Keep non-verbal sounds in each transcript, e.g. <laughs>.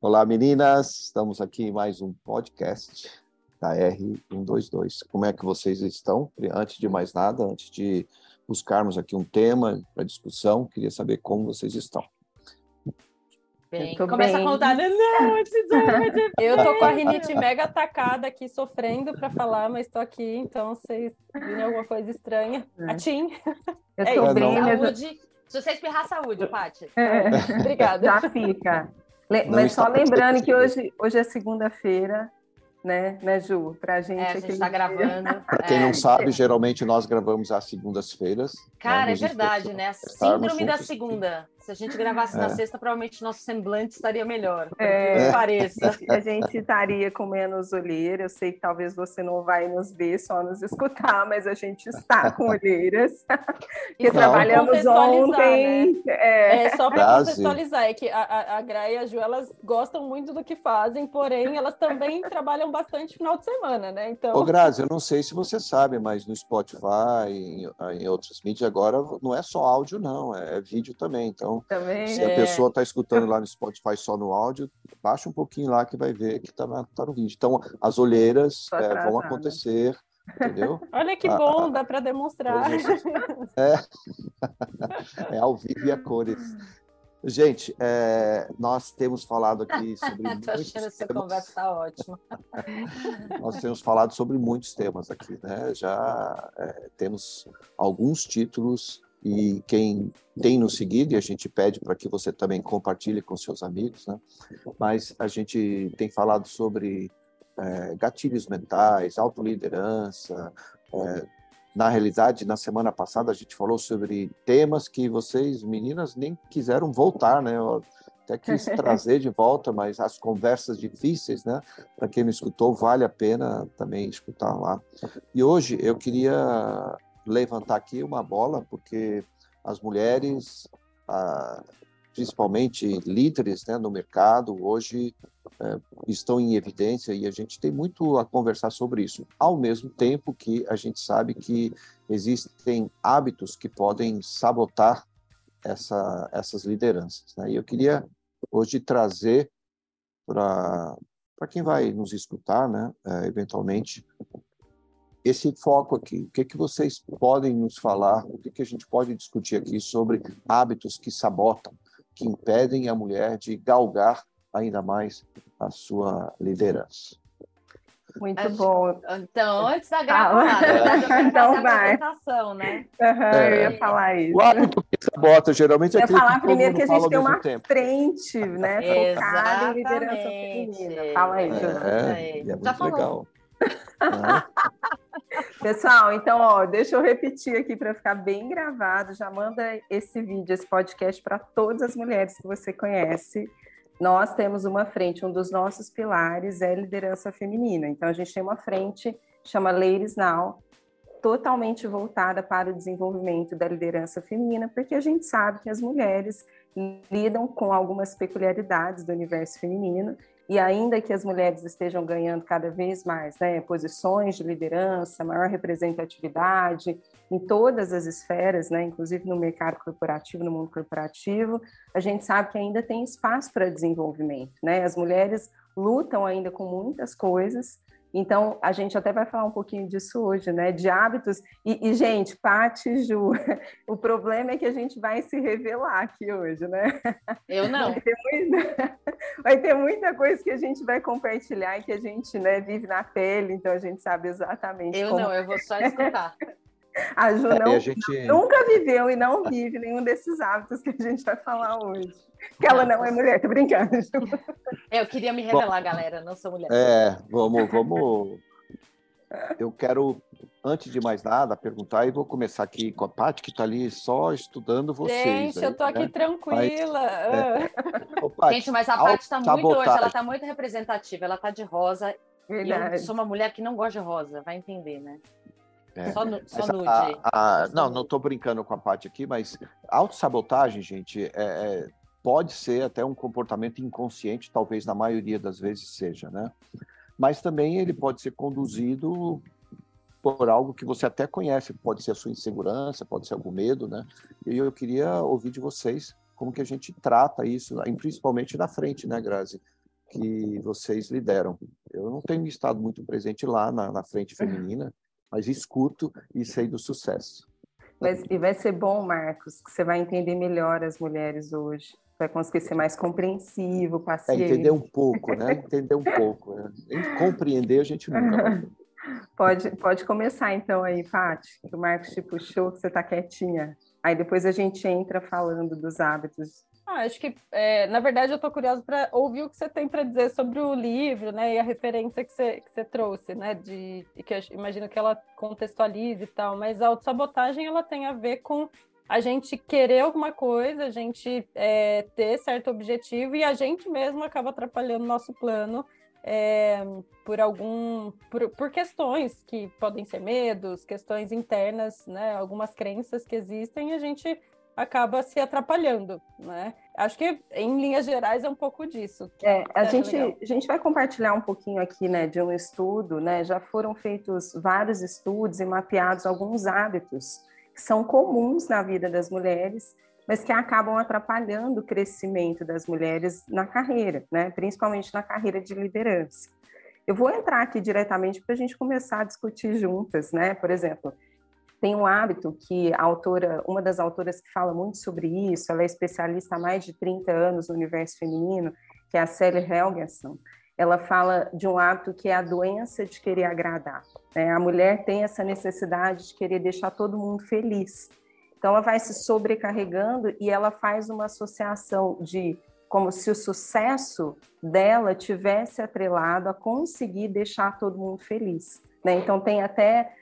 Olá, meninas! Estamos aqui em mais um podcast da R122. Como é que vocês estão? Antes de mais nada, antes de buscarmos aqui um tema para discussão, queria saber como vocês estão. Bem, começa bem. a contar. Não, <laughs> eu tô com a rinite mega atacada aqui, sofrendo para falar, mas estou aqui, então vocês viram alguma coisa estranha. É. A Tim. Eu é tô bem, saúde. Se você espirrar, saúde, Paty. É. Obrigada. Já fica. Le mas só lembrando que hoje, hoje é segunda-feira, né, né, Ju? Para a gente. É, a gente está gravando. <laughs> Para quem é. não sabe, geralmente nós gravamos às segundas-feiras. Cara, né, é verdade, né? A síndrome da segunda. Se a gente gravasse é. na sexta, provavelmente nosso semblante estaria melhor. É, pareça. A gente estaria com menos olheira. Eu sei que talvez você não vai nos ver, só nos escutar, mas a gente está com <laughs> olheiras. Porque trabalhamos ontem. Né? É. é. só para contextualizar, é que a, a, a Gra e a Ju, elas gostam muito do que fazem, porém, elas também <laughs> trabalham bastante final de semana, né? Então... Ô, Grazi, eu não sei se você sabe, mas no Spotify, em, em outras mídias, agora não é só áudio, não, é vídeo também. Então, também, se a é. pessoa está escutando lá no Spotify só no áudio, baixa um pouquinho lá que vai ver que está tá no vídeo. Então, as olheiras é, vão acontecer, entendeu? <laughs> Olha que bom, dá para demonstrar. <laughs> É, <laughs> é ao vivo e a cores. Gente, é, nós temos falado aqui sobre. Estou achando essa conversa tá ótima. nós temos falado sobre muitos temas aqui, né? Já é, temos alguns títulos e quem tem nos seguido, e a gente pede para que você também compartilhe com seus amigos, né? mas a gente tem falado sobre é, gatilhos mentais, autoliderança. É, na realidade, na semana passada, a gente falou sobre temas que vocês, meninas, nem quiseram voltar, né? Eu até quis <laughs> trazer de volta, mas as conversas difíceis, né? Para quem não escutou, vale a pena também escutar lá. E hoje eu queria levantar aqui uma bola, porque as mulheres, principalmente líderes né, no mercado, hoje eh, estão em evidência e a gente tem muito a conversar sobre isso. Ao mesmo tempo que a gente sabe que existem hábitos que podem sabotar essa, essas lideranças. Né? E eu queria hoje trazer para quem vai nos escutar, né, eh, eventualmente, esse foco aqui. O que, que vocês podem nos falar? O que, que a gente pode discutir aqui sobre hábitos que sabotam, que impedem a mulher de galgar ainda mais a sua liderança? Muito Acho, bom. Então, antes da <laughs> gravada, <laughs> é. então vai. Né? Uhum, é. Eu ia falar isso. O hábito que sabota, geralmente, é Eu ia falar primeiro que a gente tem uma tempo. frente, né? Focada em liderança feminina. Fala aí, é, é, é muito legal. <laughs> <laughs> Pessoal, então, ó, deixa eu repetir aqui para ficar bem gravado. Já manda esse vídeo, esse podcast para todas as mulheres que você conhece. Nós temos uma frente, um dos nossos pilares é liderança feminina. Então, a gente tem uma frente chama Ladies Now, totalmente voltada para o desenvolvimento da liderança feminina, porque a gente sabe que as mulheres lidam com algumas peculiaridades do universo feminino e ainda que as mulheres estejam ganhando cada vez mais né, posições de liderança, maior representatividade em todas as esferas, né, inclusive no mercado corporativo, no mundo corporativo, a gente sabe que ainda tem espaço para desenvolvimento. Né? As mulheres lutam ainda com muitas coisas, então, a gente até vai falar um pouquinho disso hoje, né? De hábitos. E, e gente, Paty e Ju, <laughs> o problema é que a gente vai se revelar aqui hoje, né? Eu não. Vai ter, muita, <laughs> vai ter muita coisa que a gente vai compartilhar e que a gente né, vive na pele, então a gente sabe exatamente. Eu não, eu vou só escutar. <laughs> A Ju não, a gente... nunca viveu e não vive nenhum desses hábitos que a gente vai falar hoje. Que ela não é mulher, tô brincando. Eu queria me revelar, Bom, galera, não sou mulher. É, vamos, vamos. Eu quero, antes de mais nada, perguntar e vou começar aqui com a Paty, que está ali só estudando vocês. Gente, aí, eu tô aqui né? tranquila. Mas, é... Ô, Paty, Gente, mas a Paty está muito hoje, ela está muito representativa, ela está de rosa. Verdade. Eu sou uma mulher que não gosta de rosa, vai entender, né? É. Só, no, só nude. A, a, não, não estou brincando com a parte aqui, mas autossabotagem, gente, é, é, pode ser até um comportamento inconsciente, talvez na maioria das vezes seja, né? Mas também ele pode ser conduzido por algo que você até conhece, pode ser a sua insegurança, pode ser algum medo, né? E eu queria ouvir de vocês como que a gente trata isso, principalmente na frente, né, Grazi? que vocês lideram. Eu não tenho estado muito presente lá na, na frente feminina, mas escuto e sei do sucesso. Mas, e vai ser bom, Marcos, que você vai entender melhor as mulheres hoje. Vai conseguir ser mais compreensivo, paciente. É, entender um pouco, né? Entender um pouco. Né? Compreender a gente nunca vai. Pode, pode começar então aí, Paty, que o Marcos te puxou, que você está quietinha. Aí depois a gente entra falando dos hábitos ah, acho que, é, na verdade, eu estou curiosa para ouvir o que você tem para dizer sobre o livro, né, e a referência que você, que você trouxe, né, de, que eu imagino que ela contextualize e tal, mas a autossabotagem, ela tem a ver com a gente querer alguma coisa, a gente é, ter certo objetivo e a gente mesmo acaba atrapalhando nosso plano é, por algum por, por, questões que podem ser medos, questões internas, né, algumas crenças que existem, e a gente acaba se atrapalhando, né? Acho que em linhas gerais é um pouco disso. É, a gente a gente vai compartilhar um pouquinho aqui, né, de um estudo, né? Já foram feitos vários estudos e mapeados alguns hábitos que são comuns na vida das mulheres, mas que acabam atrapalhando o crescimento das mulheres na carreira, né? Principalmente na carreira de liderança. Eu vou entrar aqui diretamente para a gente começar a discutir juntas, né? Por exemplo, tem um hábito que a autora, uma das autoras que fala muito sobre isso, ela é especialista há mais de 30 anos no universo feminino, que é a Sally Helgenson. Ela fala de um hábito que é a doença de querer agradar. Né? A mulher tem essa necessidade de querer deixar todo mundo feliz. Então, ela vai se sobrecarregando e ela faz uma associação de como se o sucesso dela tivesse atrelado a conseguir deixar todo mundo feliz. Né? Então, tem até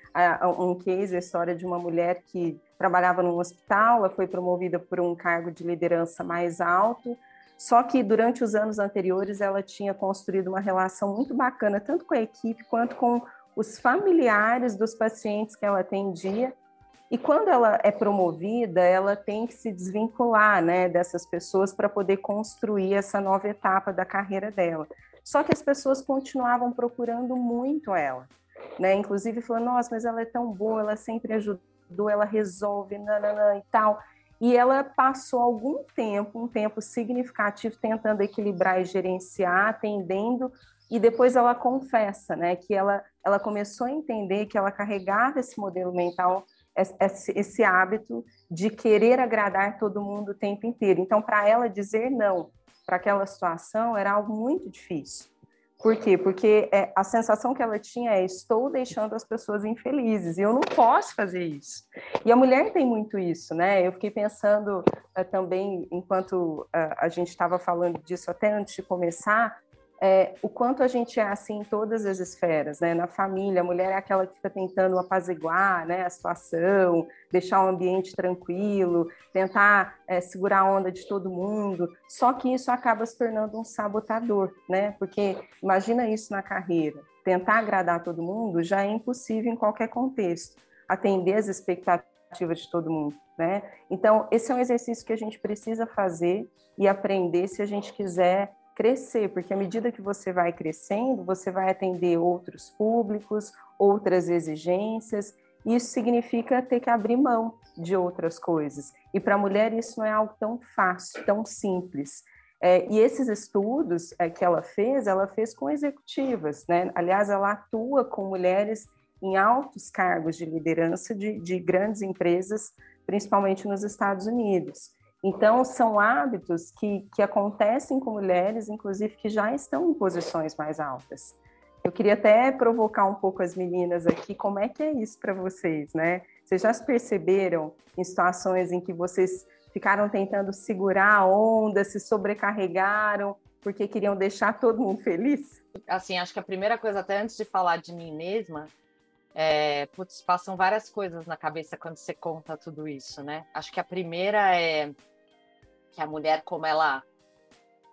um case, a história de uma mulher que trabalhava num hospital, ela foi promovida por um cargo de liderança mais alto, só que durante os anos anteriores ela tinha construído uma relação muito bacana, tanto com a equipe quanto com os familiares dos pacientes que ela atendia. E quando ela é promovida, ela tem que se desvincular né, dessas pessoas para poder construir essa nova etapa da carreira dela. Só que as pessoas continuavam procurando muito ela né? Inclusive falou, nossa, mas ela é tão boa, ela sempre ajudou, ela resolve, nananã, e tal. E ela passou algum tempo, um tempo significativo, tentando equilibrar e gerenciar, atendendo, e depois ela confessa, né, que ela, ela começou a entender que ela carregava esse modelo mental, esse, esse hábito de querer agradar todo mundo o tempo inteiro. Então, para ela dizer não para aquela situação era algo muito difícil. Por quê? Porque é, a sensação que ela tinha é: estou deixando as pessoas infelizes e eu não posso fazer isso. E a mulher tem muito isso, né? Eu fiquei pensando é, também, enquanto é, a gente estava falando disso até antes de começar, é, o quanto a gente é assim em todas as esferas, né? Na família, a mulher é aquela que fica tentando apaziguar né, a situação, deixar o ambiente tranquilo, tentar é, segurar a onda de todo mundo. Só que isso acaba se tornando um sabotador, né? Porque imagina isso na carreira. Tentar agradar todo mundo já é impossível em qualquer contexto. Atender as expectativas de todo mundo, né? Então, esse é um exercício que a gente precisa fazer e aprender se a gente quiser crescer, porque à medida que você vai crescendo, você vai atender outros públicos, outras exigências. Isso significa ter que abrir mão de outras coisas. E para a mulher isso não é algo tão fácil, tão simples. É, e esses estudos é, que ela fez, ela fez com executivas, né? Aliás, ela atua com mulheres em altos cargos de liderança de, de grandes empresas, principalmente nos Estados Unidos. Então, são hábitos que, que acontecem com mulheres, inclusive, que já estão em posições mais altas. Eu queria até provocar um pouco as meninas aqui, como é que é isso para vocês, né? Vocês já se perceberam em situações em que vocês ficaram tentando segurar a onda, se sobrecarregaram, porque queriam deixar todo mundo feliz? Assim, acho que a primeira coisa, até antes de falar de mim mesma, é, putz, passam várias coisas na cabeça quando você conta tudo isso, né? Acho que a primeira é que a mulher, como ela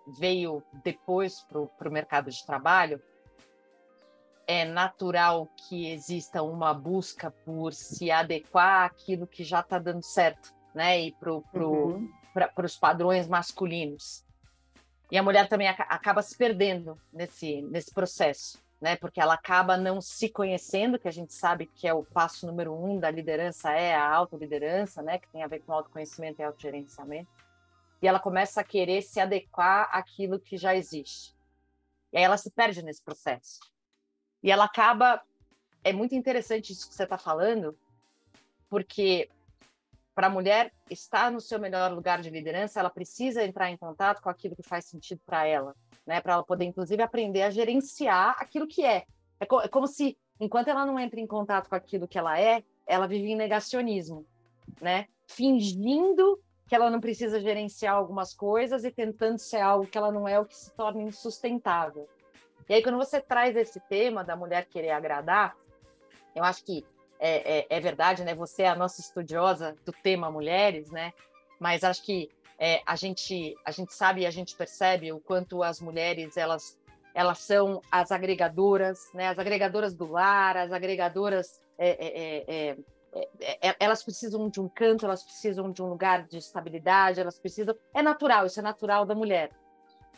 veio depois para o mercado de trabalho, é natural que exista uma busca por se adequar àquilo que já está dando certo, né? E para pro, uhum. os padrões masculinos. E a mulher também acaba se perdendo nesse, nesse processo, né? Porque ela acaba não se conhecendo, que a gente sabe que é o passo número um da liderança, é a autoliderança, né? Que tem a ver com autoconhecimento e autogerenciamento e ela começa a querer se adequar àquilo que já existe. E aí ela se perde nesse processo. E ela acaba. É muito interessante isso que você está falando, porque para a mulher estar no seu melhor lugar de liderança, ela precisa entrar em contato com aquilo que faz sentido para ela, né? Para ela poder, inclusive, aprender a gerenciar aquilo que é. É, co é, como se, enquanto ela não entra em contato com aquilo que ela é, ela vive em negacionismo, né? Fingindo que ela não precisa gerenciar algumas coisas e tentando ser algo que ela não é, o que se torna insustentável. E aí, quando você traz esse tema da mulher querer agradar, eu acho que é, é, é verdade, né? Você é a nossa estudiosa do tema mulheres, né? Mas acho que é, a gente a gente sabe e a gente percebe o quanto as mulheres elas elas são as agregadoras, né? As agregadoras do lar, as agregadoras é, é, é, é, é, elas precisam de um canto, elas precisam de um lugar de estabilidade, elas precisam. É natural, isso é natural da mulher.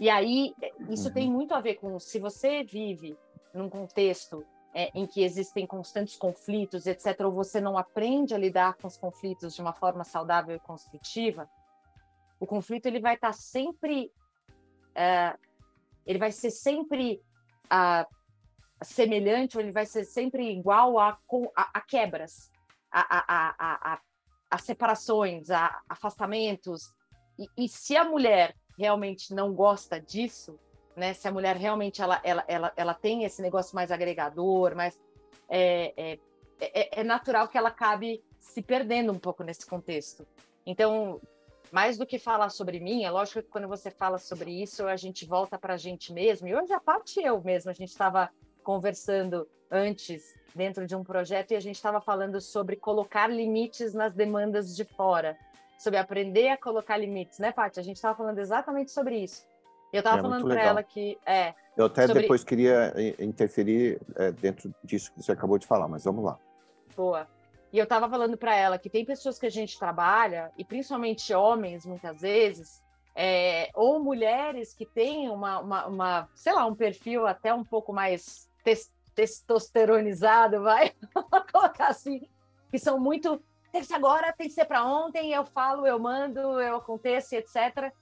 E aí, isso uhum. tem muito a ver com se você vive num contexto é, em que existem constantes conflitos, etc., ou você não aprende a lidar com os conflitos de uma forma saudável e construtiva, o conflito ele vai estar sempre. É, ele vai ser sempre uh, semelhante, ou ele vai ser sempre igual a, a, a quebras a, a, a, a separações, a afastamentos. E, e, se a mulher realmente não gosta disso, né? Se a mulher realmente ela, ela, ela, ela tem esse negócio mais agregador, mais é, é, é, é natural que ela acabe se perdendo um pouco nesse contexto. Então, mais do que falar sobre mim, é lógico que quando você fala sobre isso, a gente volta para a gente mesmo. E hoje a parte eu mesmo, a gente estava conversando antes dentro de um projeto e a gente estava falando sobre colocar limites nas demandas de fora, sobre aprender a colocar limites, né, Paty? A gente estava falando exatamente sobre isso. Eu estava é, falando para ela que é. Eu até sobre... depois queria interferir é, dentro disso que você acabou de falar, mas vamos lá. Boa. E eu estava falando para ela que tem pessoas que a gente trabalha, e principalmente homens, muitas vezes, é, ou mulheres que têm uma, uma, uma, sei lá, um perfil até um pouco mais testosteronizado, vai <laughs> colocar assim, que são muito tem que ser agora, tem que ser para ontem, eu falo, eu mando, eu aconteço, etc.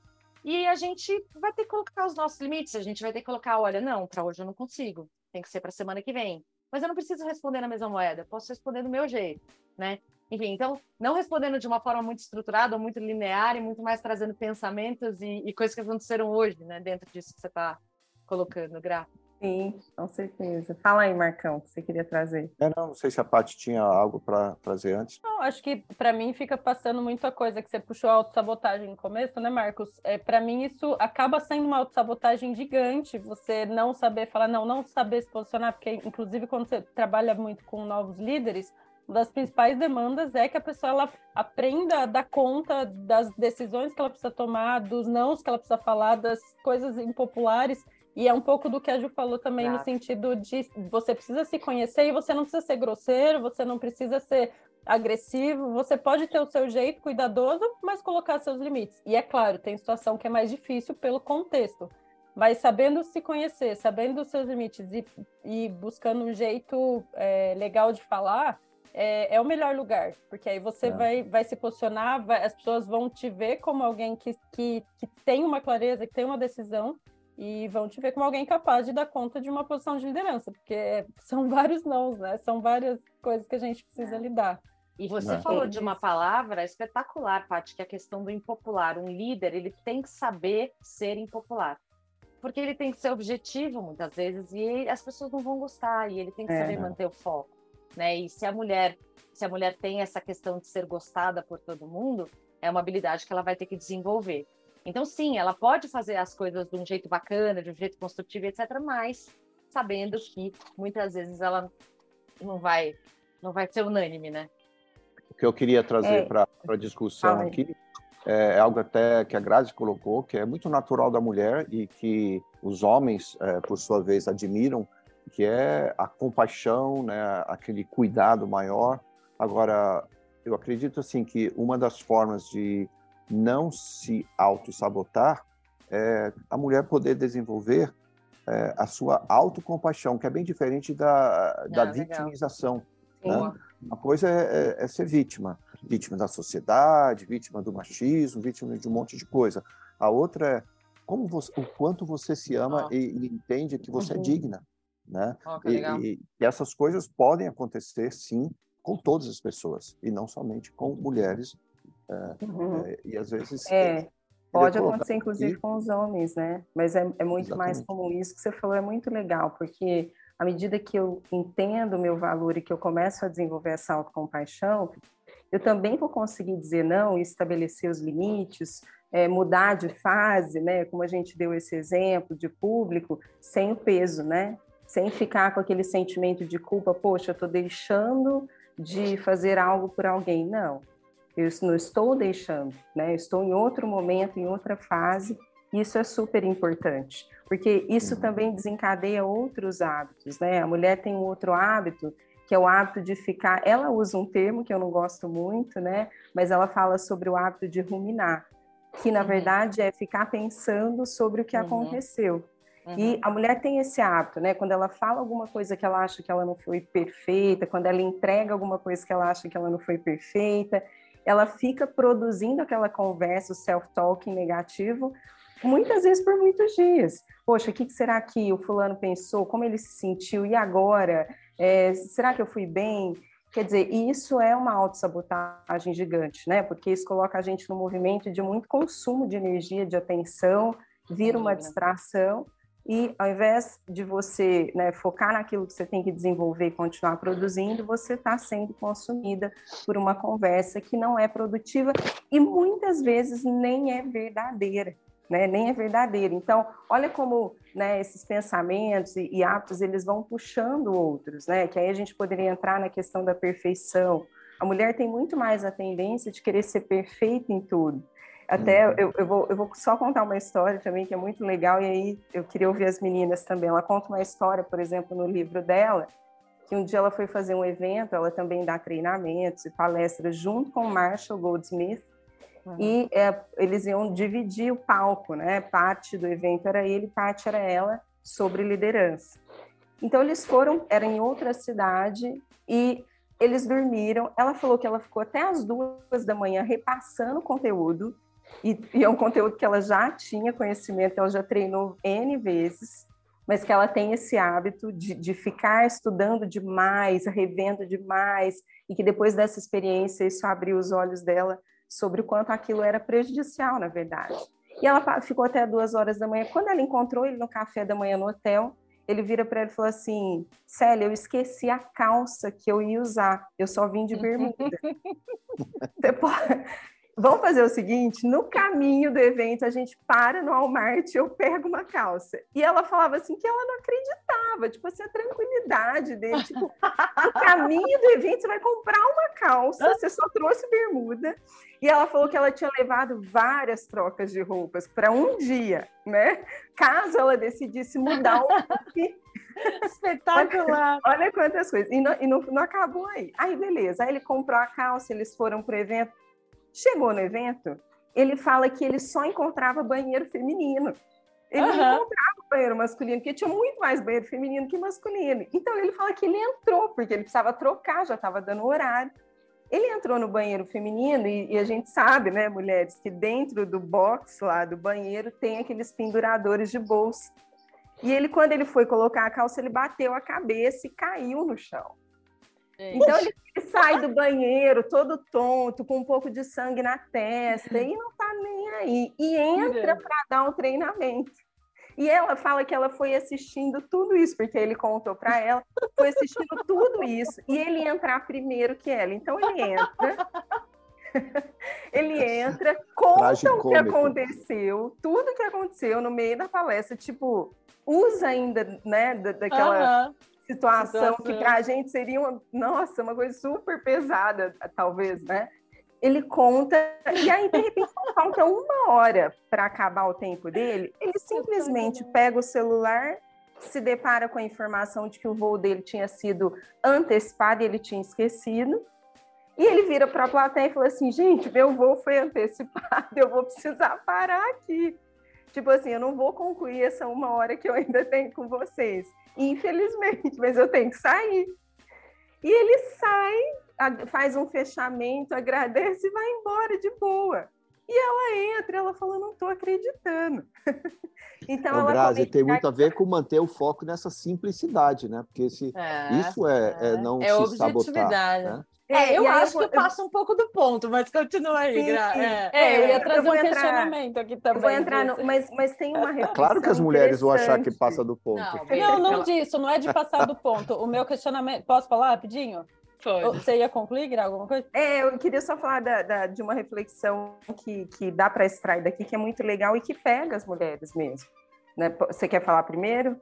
E a gente vai ter que colocar os nossos limites, a gente vai ter que colocar, olha, não, para hoje eu não consigo, tem que ser para semana que vem. Mas eu não preciso responder na mesma moeda, posso responder do meu jeito, né? Enfim, então, não respondendo de uma forma muito estruturada, muito linear e muito mais trazendo pensamentos e, e coisas que aconteceram hoje, né, dentro disso que você está colocando, Gra. Sim, com certeza. Fala aí, Marcão, que você queria trazer. É, não, não sei se a Paty tinha algo para trazer antes. Não, acho que para mim fica passando muita coisa que você puxou a autossabotagem no começo, né, Marcos? É, para mim isso acaba sendo uma autossabotagem gigante, você não saber falar, não, não saber se posicionar, porque inclusive quando você trabalha muito com novos líderes, uma das principais demandas é que a pessoa ela aprenda a dar conta das decisões que ela precisa tomar, dos nãos que ela precisa falar, das coisas impopulares e é um pouco do que a Ju falou também no sentido de você precisa se conhecer e você não precisa ser grosseiro, você não precisa ser agressivo, você pode ter o seu jeito cuidadoso, mas colocar seus limites. E é claro, tem situação que é mais difícil pelo contexto, mas sabendo se conhecer, sabendo os seus limites e, e buscando um jeito é, legal de falar, é, é, o melhor lugar, porque aí você é. vai, vai se posicionar, vai, as pessoas vão te ver como alguém que, que, que tem uma clareza, que tem uma decisão, e vão te ver como alguém capaz de dar conta de uma posição de liderança, porque são <laughs> vários nãos, né? São várias coisas que a gente precisa lidar. E você é. falou de uma palavra espetacular, Paty, que é a questão do impopular. Um líder, ele tem que saber ser impopular. Porque ele tem que ser objetivo, muitas vezes, e as pessoas não vão gostar, e ele tem que é. saber manter o foco. Né? E se a mulher, se a mulher tem essa questão de ser gostada por todo mundo, é uma habilidade que ela vai ter que desenvolver. Então, sim, ela pode fazer as coisas de um jeito bacana, de um jeito construtivo, etc., mas sabendo que muitas vezes ela não vai, não vai ser unânime, né? O que eu queria trazer é. para a discussão aqui é algo até que a Grazi colocou, que é muito natural da mulher e que os homens, é, por sua vez, admiram, que é a compaixão, né, aquele cuidado maior. Agora, eu acredito assim que uma das formas de não se auto-sabotar, é a mulher poder desenvolver é, a sua autocompaixão, que é bem diferente da, da ah, vitimização. Né? Uma coisa é, é, é, ser vítima, vítima da sociedade, vítima do machismo, vítima de um monte de coisa. A outra como você, o quanto você se ama oh. e, e, entende que você é uhum. é digna, né? Oh, e, e, e essas coisas podem acontecer, sim, com todas as pessoas e não somente com mulheres. É, uhum. é, e às vezes é, pode acontecer inclusive aqui. com os homens, né? Mas é, é muito Exatamente. mais comum isso que você falou é muito legal porque à medida que eu entendo o meu valor e que eu começo a desenvolver essa autocompaixão, eu também vou conseguir dizer não e estabelecer os limites, é, mudar de fase, né? Como a gente deu esse exemplo de público, sem o peso, né? Sem ficar com aquele sentimento de culpa, poxa, eu estou deixando de fazer algo por alguém. Não, eu não estou deixando, né? Estou em outro momento, em outra fase, isso é super importante, porque isso também desencadeia outros hábitos, né? A mulher tem um outro hábito que é o hábito de ficar. Ela usa um termo que eu não gosto muito, né? Mas ela fala sobre o hábito de ruminar, que na uhum. verdade é ficar pensando sobre o que uhum. aconteceu. Uhum. E a mulher tem esse hábito, né? Quando ela fala alguma coisa que ela acha que ela não foi perfeita, quando ela entrega alguma coisa que ela acha que ela não foi perfeita, ela fica produzindo aquela conversa, o self-talking negativo, muitas vezes por muitos dias. Poxa, o que será que o fulano pensou? Como ele se sentiu? E agora? É, será que eu fui bem? Quer dizer, isso é uma autossabotagem gigante, né? Porque isso coloca a gente no movimento de muito consumo de energia, de atenção, vira uma distração, e ao invés de você né, focar naquilo que você tem que desenvolver e continuar produzindo, você está sendo consumida por uma conversa que não é produtiva e muitas vezes nem é verdadeira né? Nem é verdadeiro. Então, olha como né, esses pensamentos e, e hábitos eles vão puxando outros, né? Que aí a gente poderia entrar na questão da perfeição. A mulher tem muito mais a tendência de querer ser perfeita em tudo. Até uhum. eu, eu, vou, eu vou só contar uma história também que é muito legal, e aí eu queria ouvir as meninas também. Ela conta uma história, por exemplo, no livro dela, que um dia ela foi fazer um evento, ela também dá treinamentos e palestras junto com Marshall Goldsmith, Uhum. E é, eles iam dividir o palco, né? Parte do evento era ele, parte era ela, sobre liderança. Então eles foram, era em outra cidade e eles dormiram. Ela falou que ela ficou até as duas da manhã repassando o conteúdo e, e é um conteúdo que ela já tinha conhecimento, ela já treinou N vezes, mas que ela tem esse hábito de, de ficar estudando demais, revendo demais, e que depois dessa experiência isso abriu os olhos dela sobre o quanto aquilo era prejudicial, na verdade. E ela ficou até duas horas da manhã. Quando ela encontrou ele no café da manhã no hotel, ele vira para ela e falou assim: Célia, eu esqueci a calça que eu ia usar. Eu só vim de bermuda. <laughs> Você pode... Vamos fazer o seguinte: no caminho do evento, a gente para no Walmart, eu pego uma calça. E ela falava assim que ela não acreditava, tipo assim, a tranquilidade dele. Tipo, no caminho do evento, você vai comprar uma calça, você só trouxe bermuda. E ela falou que ela tinha levado várias trocas de roupas para um dia, né? Caso ela decidisse mudar o look. Espetacular! Olha, olha, quantas coisas. E, não, e não, não acabou aí. Aí, beleza. Aí ele comprou a calça, eles foram para o evento Chegou no evento, ele fala que ele só encontrava banheiro feminino. Ele uhum. não encontrava banheiro masculino, porque tinha muito mais banheiro feminino que masculino. Então ele fala que ele entrou, porque ele precisava trocar, já estava dando horário. Ele entrou no banheiro feminino e, e, a gente sabe, né, mulheres, que dentro do box lá do banheiro tem aqueles penduradores de bolsa. E ele, quando ele foi colocar a calça, ele bateu a cabeça e caiu no chão. Então ele sai do banheiro todo tonto, com um pouco de sangue na testa, e não tá nem aí. E entra para dar um treinamento. E ela fala que ela foi assistindo tudo isso, porque ele contou para ela, foi assistindo tudo isso, e ele entrar primeiro que ela. Então ele entra, <laughs> ele entra, conta o que aconteceu, tudo que aconteceu no meio da palestra, tipo, usa ainda, né, daquela situação, que para a gente seria uma, nossa, uma coisa super pesada, talvez, né? Ele conta, e aí, de repente, <laughs> falta uma hora para acabar o tempo dele, ele simplesmente pega o celular, se depara com a informação de que o voo dele tinha sido antecipado e ele tinha esquecido, e ele vira para a plateia e fala assim: gente, meu voo foi antecipado, <laughs> eu vou precisar parar aqui. Tipo assim, eu não vou concluir essa uma hora que eu ainda tenho com vocês infelizmente, mas eu tenho que sair. E ele sai, faz um fechamento, agradece e vai embora de boa. E ela entra ela falou, não estou acreditando. <laughs> então, ela Grazi, tem muito a ver com manter o foco nessa simplicidade, né? Porque se, é, isso é, é, é não é se sabotar. Né? É, é eu acho que eu passo um pouco do ponto, mas continua aí, sim, Gra. É. é, eu ia trazer eu um entrar, questionamento aqui também. Eu vou entrar, no, mas, mas tem uma reflexão Claro que as mulheres vão achar que passa do ponto. Não, não, não disso, não é de passar do ponto. O meu questionamento... Posso falar rapidinho? Pode. Você ia concluir, Gra, alguma coisa? É, eu queria só falar da, da, de uma reflexão que, que dá para extrair daqui, que é muito legal e que pega as mulheres mesmo. Né? Você quer falar primeiro?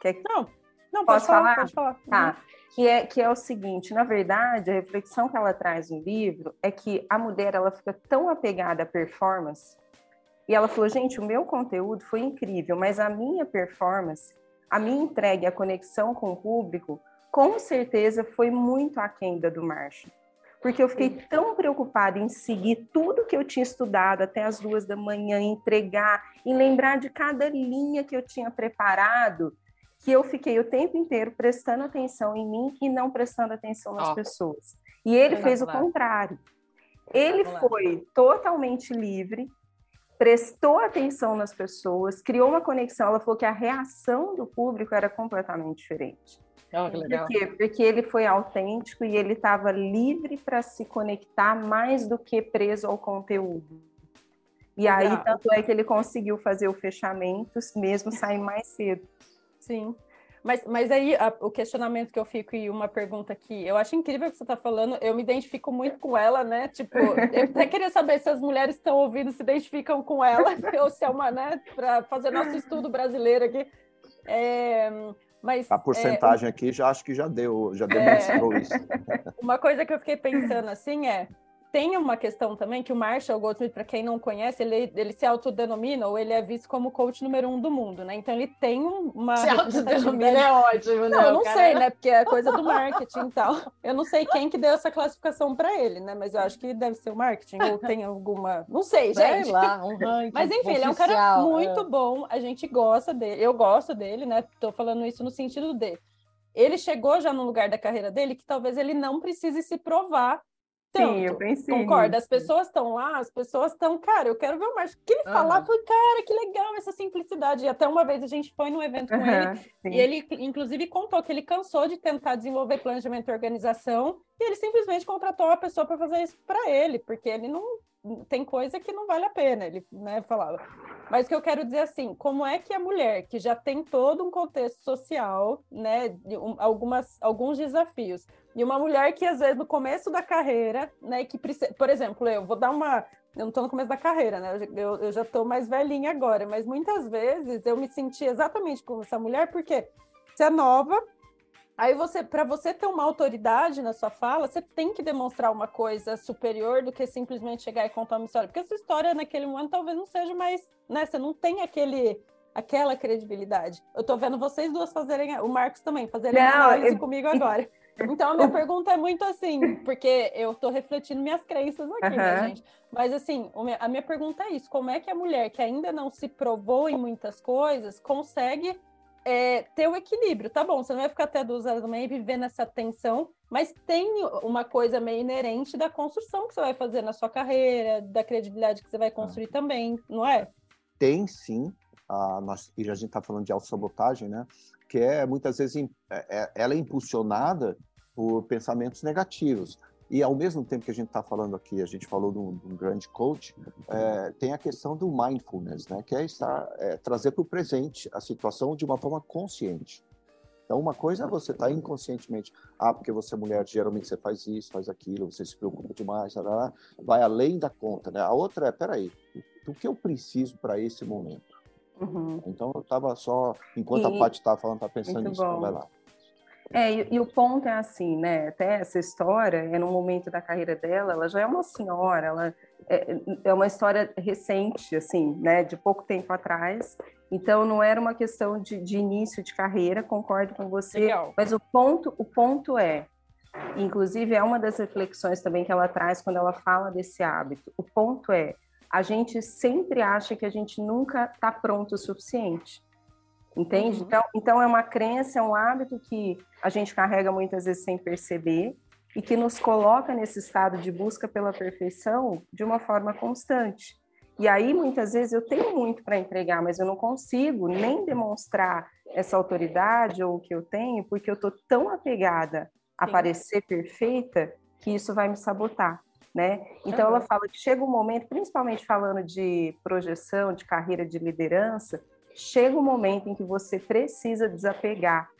Quer... Não, não, Posso falar? falar? Pode falar. Tá. Uhum que é, que é o seguinte, na verdade, a reflexão que ela traz no livro é que a mulher ela fica tão apegada à performance, e ela falou, gente, o meu conteúdo foi incrível, mas a minha performance, a minha entrega, a conexão com o público, com certeza foi muito aquém da do Marshall. Porque eu fiquei tão preocupada em seguir tudo que eu tinha estudado até as duas da manhã, entregar, em lembrar de cada linha que eu tinha preparado, que eu fiquei o tempo inteiro prestando atenção em mim e não prestando atenção nas oh. pessoas. E ele fez o contrário. Ele foi totalmente livre, prestou atenção nas pessoas, criou uma conexão. Ela falou que a reação do público era completamente diferente. Oh, que legal. Por quê? Porque ele foi autêntico e ele estava livre para se conectar mais do que preso ao conteúdo. E legal. aí, tanto é que ele conseguiu fazer o fechamento, mesmo sair mais cedo. Sim. Mas, mas aí a, o questionamento que eu fico e uma pergunta que eu acho incrível que você está falando, eu me identifico muito com ela, né? Tipo, eu <laughs> até queria saber se as mulheres estão ouvindo se identificam com ela, <laughs> ou se é uma, né, para fazer nosso estudo brasileiro aqui. É, mas, a porcentagem é, aqui já acho que já deu, já demonstrou é, isso. <laughs> Uma coisa que eu fiquei pensando assim é tem uma questão também que o Marshall Goldsmith, para quem não conhece, ele, ele se autodenomina ou ele é visto como coach número um do mundo, né? Então ele tem uma. Se autodenomina é ótimo, não, né? Eu não cara? sei, né? Porque é coisa do marketing e tal. Eu não sei quem que deu essa classificação para ele, né? Mas eu acho que deve ser o marketing ou tem alguma. Não sei, sei gente. lá, um ranking Mas enfim, oficial, ele é um cara muito é. bom. A gente gosta dele. Eu gosto dele, né? Tô falando isso no sentido de ele chegou já no lugar da carreira dele que talvez ele não precise se provar tanto. Sim, eu pensei. Concorda? As pessoas estão lá, as pessoas estão, cara, eu quero ver o Márcio. O que ele falar uhum. foi, cara, que legal essa simplicidade. E até uma vez a gente foi num evento com uhum, ele sim. e ele, inclusive, contou que ele cansou de tentar desenvolver planejamento e organização e ele simplesmente contratou uma pessoa para fazer isso para ele, porque ele não tem coisa que não vale a pena, ele né, falava. Mas o que eu quero dizer assim, como é que a mulher que já tem todo um contexto social, né, algumas, alguns desafios, e uma mulher que às vezes no começo da carreira, né, que por exemplo, eu vou dar uma, eu não estou no começo da carreira, né, eu, eu já estou mais velhinha agora, mas muitas vezes eu me senti exatamente como essa mulher, porque você é nova, Aí você, para você ter uma autoridade na sua fala, você tem que demonstrar uma coisa superior do que simplesmente chegar e contar uma história, porque essa história naquele momento talvez não seja mais, né? Você não tem aquele aquela credibilidade. Eu tô vendo vocês duas fazerem, o Marcos também, fazerem não, análise eu... comigo agora. Então a minha <laughs> pergunta é muito assim, porque eu tô refletindo minhas crenças aqui, uhum. né, gente? Mas assim, a minha pergunta é isso: como é que a mulher que ainda não se provou em muitas coisas consegue é, ter o equilíbrio. Tá bom, você não vai ficar até duas horas da manhã e viver nessa tensão, mas tem uma coisa meio inerente da construção que você vai fazer na sua carreira, da credibilidade que você vai construir também, não é? Tem sim. A, nós, e a gente está falando de autossabotagem, né? Que é muitas vezes é, é, ela é impulsionada por pensamentos negativos. E ao mesmo tempo que a gente está falando aqui, a gente falou de um, de um grande coach, é, tem a questão do mindfulness, né? Que é estar é, trazer para o presente a situação de uma forma consciente. Então, uma coisa é você estar tá inconscientemente, ah, porque você é mulher, geralmente você faz isso, faz aquilo, você se preocupa demais, vai além da conta, né? A outra é, peraí, o que eu preciso para esse momento? Uhum. Então, eu estava só, enquanto e... a Paty estava falando, estava pensando nisso, então vai lá. É, e, e, o ponto é assim, né? Até essa história é no momento da carreira dela, ela já é uma senhora, ela é, é, uma história recente, assim, né? De pouco tempo atrás. Então não era uma questão de, de início de carreira, concordo com você. Legal. Mas o ponto, o ponto é, inclusive é uma das reflexões também que ela traz quando ela fala desse hábito. O ponto é, a gente sempre acha que a gente nunca está pronto o suficiente. Entende? Uhum. Então, então é uma crença, é um hábito que a gente carrega muitas vezes sem perceber e que nos coloca nesse estado de busca pela perfeição de uma forma constante. E aí, muitas vezes, eu tenho muito para entregar, mas eu não consigo nem demonstrar essa autoridade ou o que eu tenho, porque eu estou tão apegada a Sim. parecer perfeita que isso vai me sabotar. Né? Então, ela fala que chega um momento, principalmente falando de projeção, de carreira de liderança, chega um momento em que você precisa desapegar,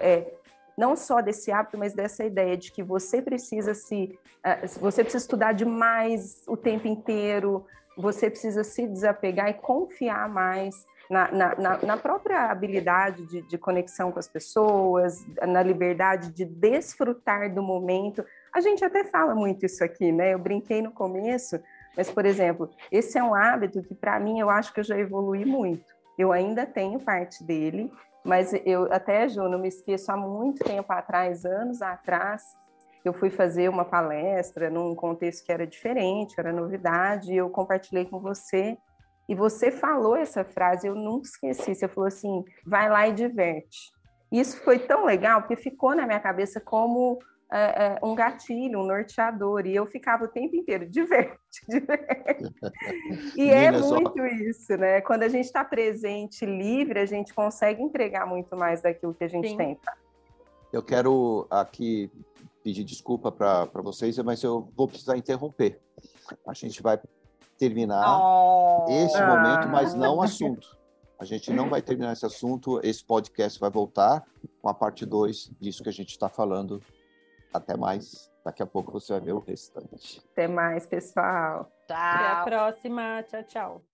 é, não só desse hábito, mas dessa ideia de que você precisa se, uh, você precisa estudar demais o tempo inteiro, você precisa se desapegar e confiar mais na, na, na própria habilidade de, de, conexão com as pessoas, na liberdade de desfrutar do momento. A gente até fala muito isso aqui, né? Eu brinquei no começo, mas, por exemplo, esse é um hábito que, para mim, eu acho que eu já evolui muito. Eu ainda tenho parte dele, mas eu até, Ju, não me esqueço, há muito tempo atrás, anos atrás, eu fui fazer uma palestra num contexto que era diferente, era novidade, e eu compartilhei com você, e você falou essa frase, eu nunca esqueci, você falou assim, vai lá e diverte. Isso foi tão legal, porque ficou na minha cabeça como é, é, um gatilho, um norteador, e eu ficava o tempo inteiro, diverte, diverte. e <laughs> é muito isso, né? Quando a gente está presente, livre, a gente consegue entregar muito mais daquilo que a gente Sim. tenta. Eu quero aqui pedir desculpa para vocês, mas eu vou precisar interromper. A gente vai terminar oh. esse ah. momento, mas não o <laughs> assunto. A gente não vai terminar esse assunto. Esse podcast vai voltar com a parte 2 disso que a gente está falando. Até mais. Daqui a pouco você vai ver o restante. Até mais, pessoal. Tchau. Até a próxima. Tchau, tchau.